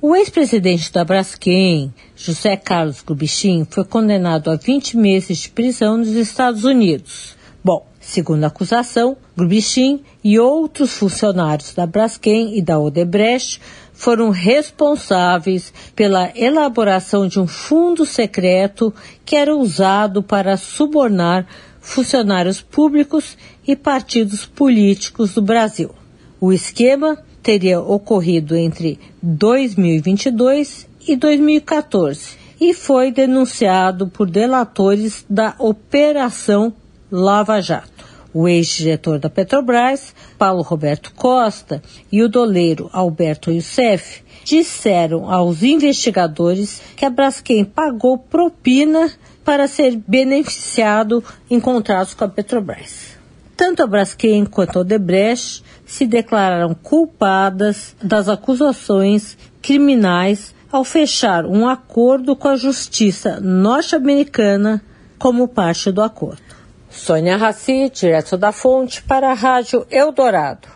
o ex-presidente da Braskem, José Carlos Grubichin, foi condenado a 20 meses de prisão nos Estados Unidos. Bom, segundo a acusação, Grubichin e outros funcionários da Braskem e da Odebrecht foram responsáveis pela elaboração de um fundo secreto que era usado para subornar funcionários públicos e partidos políticos do Brasil. O esquema teria ocorrido entre 2022 e 2014 e foi denunciado por delatores da Operação Lava Jato. O ex-diretor da Petrobras, Paulo Roberto Costa, e o doleiro Alberto Youssef disseram aos investigadores que a Braskem pagou propina para ser beneficiado em contratos com a Petrobras. Tanto a Braskem quanto a Odebrecht se declararam culpadas das acusações criminais ao fechar um acordo com a justiça norte-americana como parte do acordo. Sônia Raci, direto da fonte, para a Rádio Eldorado.